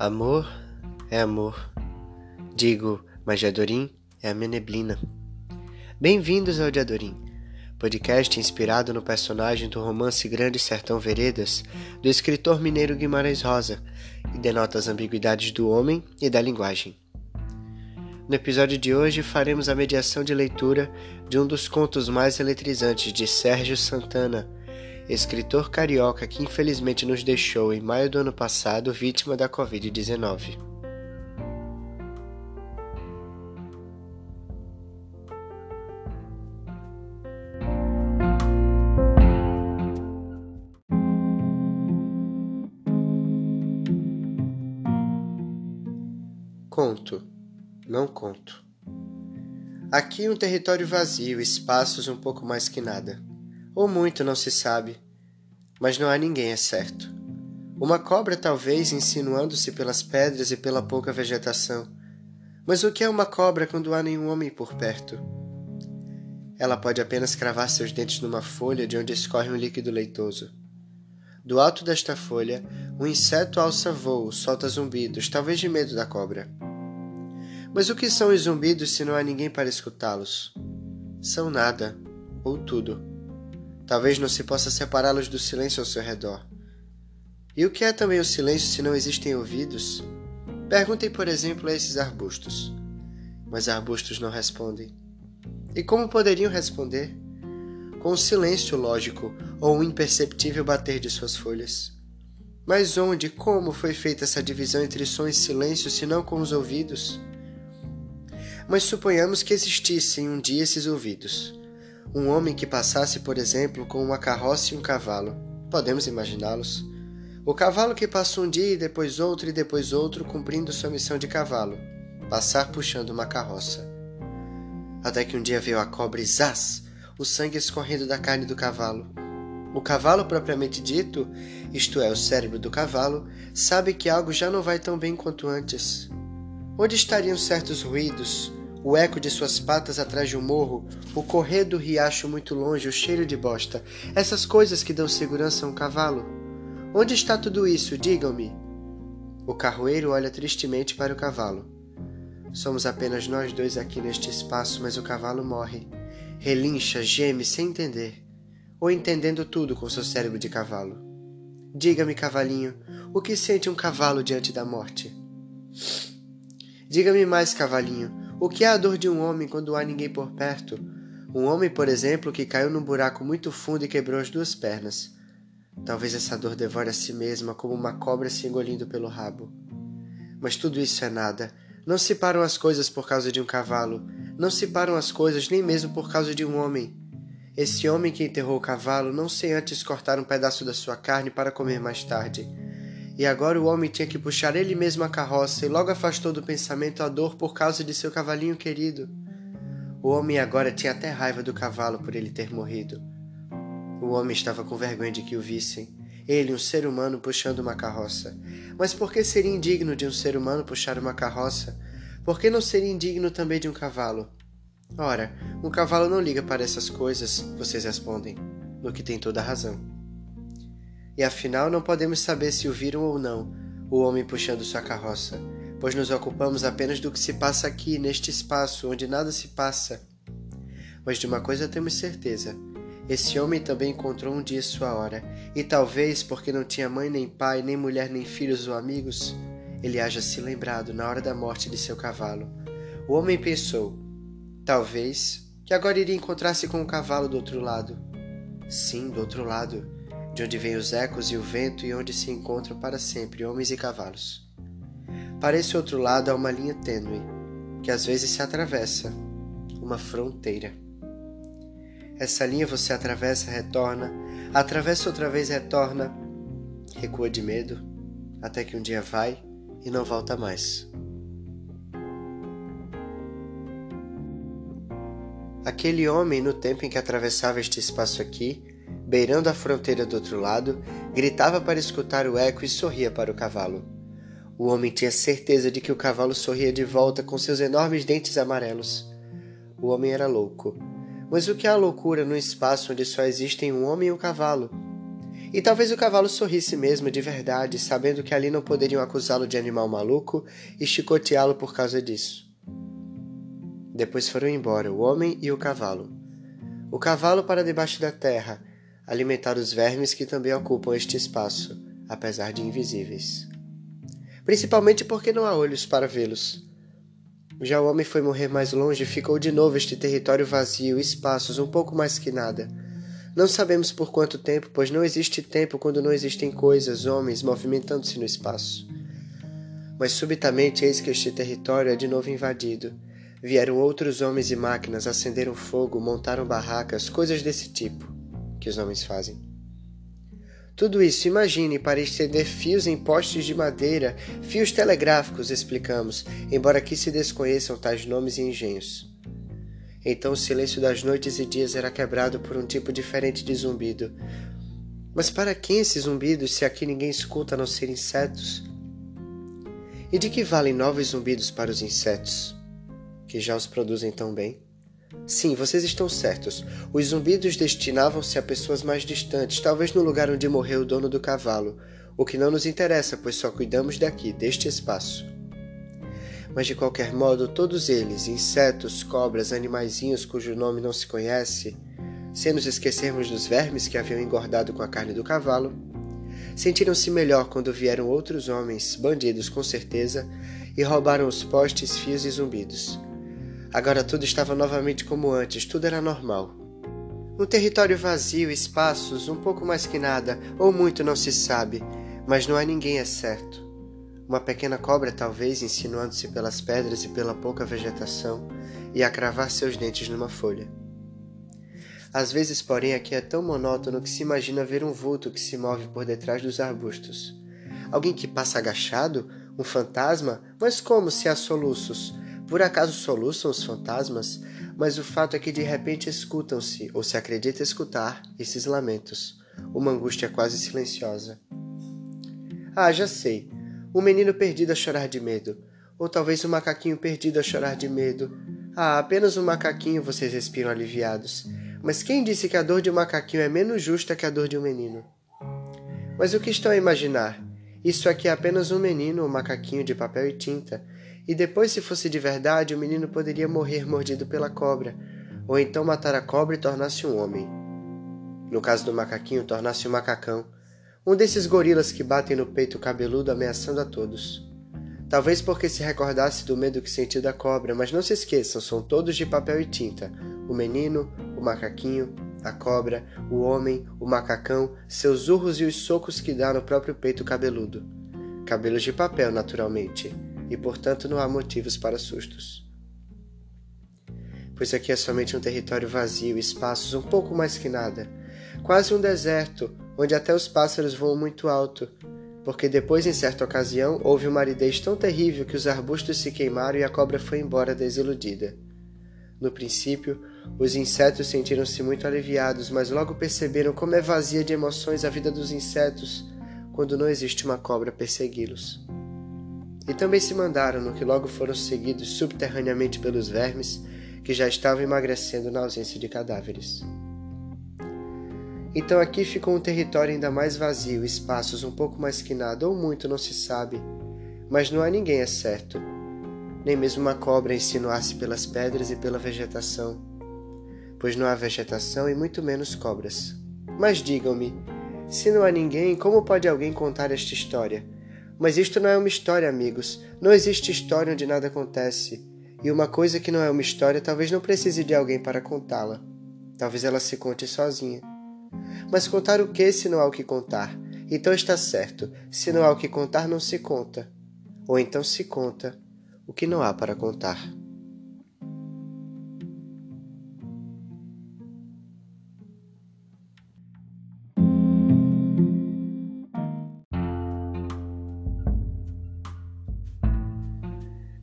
Amor é amor. Digo, mas Jadorim é a minha neblina. Bem-vindos ao Jadorim, podcast inspirado no personagem do romance Grande Sertão Veredas, do escritor mineiro Guimarães Rosa, e denota as ambiguidades do homem e da linguagem. No episódio de hoje faremos a mediação de leitura de um dos contos mais eletrizantes de Sérgio Santana, escritor carioca que infelizmente nos deixou em maio do ano passado vítima da Covid-19. Conto, não conto. Aqui um território vazio, espaços um pouco mais que nada. Ou muito não se sabe, mas não há ninguém, é certo. Uma cobra, talvez, insinuando-se pelas pedras e pela pouca vegetação. Mas o que é uma cobra quando há nenhum homem por perto? Ela pode apenas cravar seus dentes numa folha de onde escorre um líquido leitoso. Do alto desta folha, um inseto alça voo, solta zumbidos, talvez de medo da cobra. Mas o que são os zumbidos se não há ninguém para escutá-los? São nada, ou tudo. Talvez não se possa separá-los do silêncio ao seu redor. E o que é também o silêncio se não existem ouvidos? Perguntem, por exemplo, a esses arbustos. Mas arbustos não respondem. E como poderiam responder? Com o silêncio lógico ou o imperceptível bater de suas folhas. Mas onde, como foi feita essa divisão entre som e silêncio, se não com os ouvidos? Mas suponhamos que existissem um dia esses ouvidos. Um homem que passasse, por exemplo, com uma carroça e um cavalo. Podemos imaginá-los? O cavalo que passou um dia e depois outro e depois outro, cumprindo sua missão de cavalo, passar puxando uma carroça. Até que um dia veio a cobra e zás, o sangue escorrendo da carne do cavalo. O cavalo propriamente dito, isto é, o cérebro do cavalo, sabe que algo já não vai tão bem quanto antes. Onde estariam certos ruídos, o eco de suas patas atrás de um morro, o correr do riacho muito longe, o cheiro de bosta, essas coisas que dão segurança a um cavalo. Onde está tudo isso? Digam-me. O carroeiro olha tristemente para o cavalo. Somos apenas nós dois aqui neste espaço, mas o cavalo morre. Relincha, geme sem entender, ou entendendo tudo com seu cérebro de cavalo. Diga-me, cavalinho, o que sente um cavalo diante da morte? Diga-me mais, cavalinho, o que é a dor de um homem quando há ninguém por perto? Um homem, por exemplo, que caiu num buraco muito fundo e quebrou as duas pernas. Talvez essa dor devore a si mesma como uma cobra se engolindo pelo rabo. Mas tudo isso é nada. Não se param as coisas por causa de um cavalo. Não se param as coisas nem mesmo por causa de um homem. Esse homem que enterrou o cavalo não sem antes cortar um pedaço da sua carne para comer mais tarde. E agora o homem tinha que puxar ele mesmo a carroça e logo afastou do pensamento a dor por causa de seu cavalinho querido. O homem agora tinha até raiva do cavalo por ele ter morrido. O homem estava com vergonha de que o vissem. Ele, um ser humano, puxando uma carroça. Mas por que seria indigno de um ser humano puxar uma carroça? Por que não seria indigno também de um cavalo? Ora, um cavalo não liga para essas coisas, vocês respondem, no que tem toda a razão e afinal não podemos saber se o viram ou não, o homem puxando sua carroça, pois nos ocupamos apenas do que se passa aqui, neste espaço, onde nada se passa. Mas de uma coisa temos certeza: esse homem também encontrou um dia sua hora, e talvez porque não tinha mãe, nem pai, nem mulher, nem filhos ou amigos, ele haja se lembrado na hora da morte de seu cavalo. O homem pensou, talvez, que agora iria encontrar-se com o cavalo do outro lado. Sim, do outro lado de onde vêm os ecos e o vento e onde se encontram para sempre homens e cavalos. Para esse outro lado há uma linha tênue, que às vezes se atravessa, uma fronteira. Essa linha você atravessa, retorna, atravessa outra vez, retorna, recua de medo, até que um dia vai e não volta mais. Aquele homem, no tempo em que atravessava este espaço aqui, beirando a fronteira do outro lado, gritava para escutar o eco e sorria para o cavalo. O homem tinha certeza de que o cavalo sorria de volta com seus enormes dentes amarelos. O homem era louco. Mas o que é a loucura num espaço onde só existem um homem e um cavalo? E talvez o cavalo sorrisse mesmo de verdade, sabendo que ali não poderiam acusá-lo de animal maluco e chicoteá-lo por causa disso. Depois foram embora o homem e o cavalo. O cavalo para debaixo da terra, alimentar os vermes que também ocupam este espaço, apesar de invisíveis. Principalmente porque não há olhos para vê-los. Já o homem foi morrer mais longe ficou de novo este território vazio, espaços um pouco mais que nada não sabemos por quanto tempo, pois não existe tempo quando não existem coisas, homens, movimentando-se no espaço. Mas subitamente eis que este território é de novo invadido. Vieram outros homens e máquinas, acenderam fogo, montaram barracas, coisas desse tipo que os homens fazem. Tudo isso, imagine, para estender fios em postes de madeira, fios telegráficos, explicamos, embora aqui se desconheçam tais nomes e engenhos. Então o silêncio das noites e dias era quebrado por um tipo diferente de zumbido. Mas para quem esses zumbidos se aqui ninguém escuta a não ser insetos? E de que valem novos zumbidos para os insetos, que já os produzem tão bem? Sim, vocês estão certos. Os zumbidos destinavam-se a pessoas mais distantes, talvez no lugar onde morreu o dono do cavalo, o que não nos interessa, pois só cuidamos daqui, deste espaço mas de qualquer modo todos eles, insetos, cobras, animaizinhos cujo nome não se conhece, sem nos esquecermos dos vermes que haviam engordado com a carne do cavalo, sentiram-se melhor quando vieram outros homens, bandidos com certeza, e roubaram os postes, fios e zumbidos. Agora tudo estava novamente como antes, tudo era normal. Um território vazio, espaços, um pouco mais que nada, ou muito não se sabe, mas não há ninguém é certo. Uma pequena cobra, talvez, insinuando-se pelas pedras e pela pouca vegetação, e a cravar seus dentes numa folha. Às vezes, porém, aqui é tão monótono que se imagina ver um vulto que se move por detrás dos arbustos. Alguém que passa agachado? Um fantasma? Mas como se há soluços? Por acaso soluçam os fantasmas? Mas o fato é que de repente escutam-se, ou se acredita escutar, esses lamentos. Uma angústia quase silenciosa. Ah, já sei. Um menino perdido a chorar de medo. Ou talvez um macaquinho perdido a chorar de medo. Ah, apenas um macaquinho, vocês respiram aliviados. Mas quem disse que a dor de um macaquinho é menos justa que a dor de um menino? Mas o que estão a imaginar? Isso aqui é apenas um menino, um macaquinho de papel e tinta. E depois, se fosse de verdade, o menino poderia morrer mordido pela cobra, ou então matar a cobra e tornar-se um homem. No caso do macaquinho, tornar-se um macacão um desses gorilas que batem no peito cabeludo ameaçando a todos. Talvez porque se recordasse do medo que sentiu da cobra, mas não se esqueçam, são todos de papel e tinta: o menino, o macaquinho, a cobra, o homem, o macacão, seus urros e os socos que dá no próprio peito cabeludo. Cabelos de papel, naturalmente, e portanto não há motivos para sustos. Pois aqui é somente um território vazio, espaços um pouco mais que nada, quase um deserto onde até os pássaros voam muito alto, porque depois, em certa ocasião, houve uma aridez tão terrível que os arbustos se queimaram e a cobra foi embora desiludida. No princípio, os insetos sentiram-se muito aliviados, mas logo perceberam como é vazia de emoções a vida dos insetos quando não existe uma cobra persegui-los. E também se mandaram, no que logo foram seguidos subterraneamente pelos vermes, que já estavam emagrecendo na ausência de cadáveres. Então aqui ficou um território ainda mais vazio, espaços um pouco mais que nada, ou muito não se sabe. Mas não há ninguém, é certo. Nem mesmo uma cobra insinuar-se pelas pedras e pela vegetação. Pois não há vegetação e muito menos cobras. Mas digam-me, se não há ninguém, como pode alguém contar esta história? Mas isto não é uma história, amigos. Não existe história onde nada acontece. E uma coisa que não é uma história talvez não precise de alguém para contá-la. Talvez ela se conte sozinha. Mas contar o que se não há o que contar? Então está certo, se não há o que contar, não se conta. Ou então se conta o que não há para contar.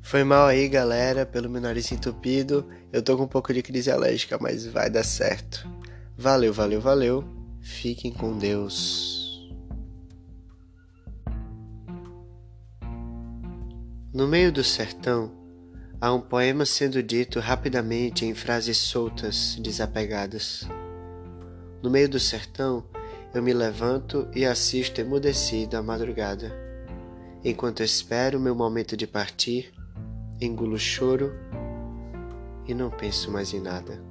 Foi mal aí, galera, pelo meu nariz entupido. Eu tô com um pouco de crise alérgica, mas vai dar certo. Valeu, valeu, valeu. Fiquem com Deus. No meio do sertão, há um poema sendo dito rapidamente em frases soltas, desapegadas. No meio do sertão, eu me levanto e assisto emudecido a madrugada. Enquanto espero meu momento de partir, engulo o choro e não penso mais em nada.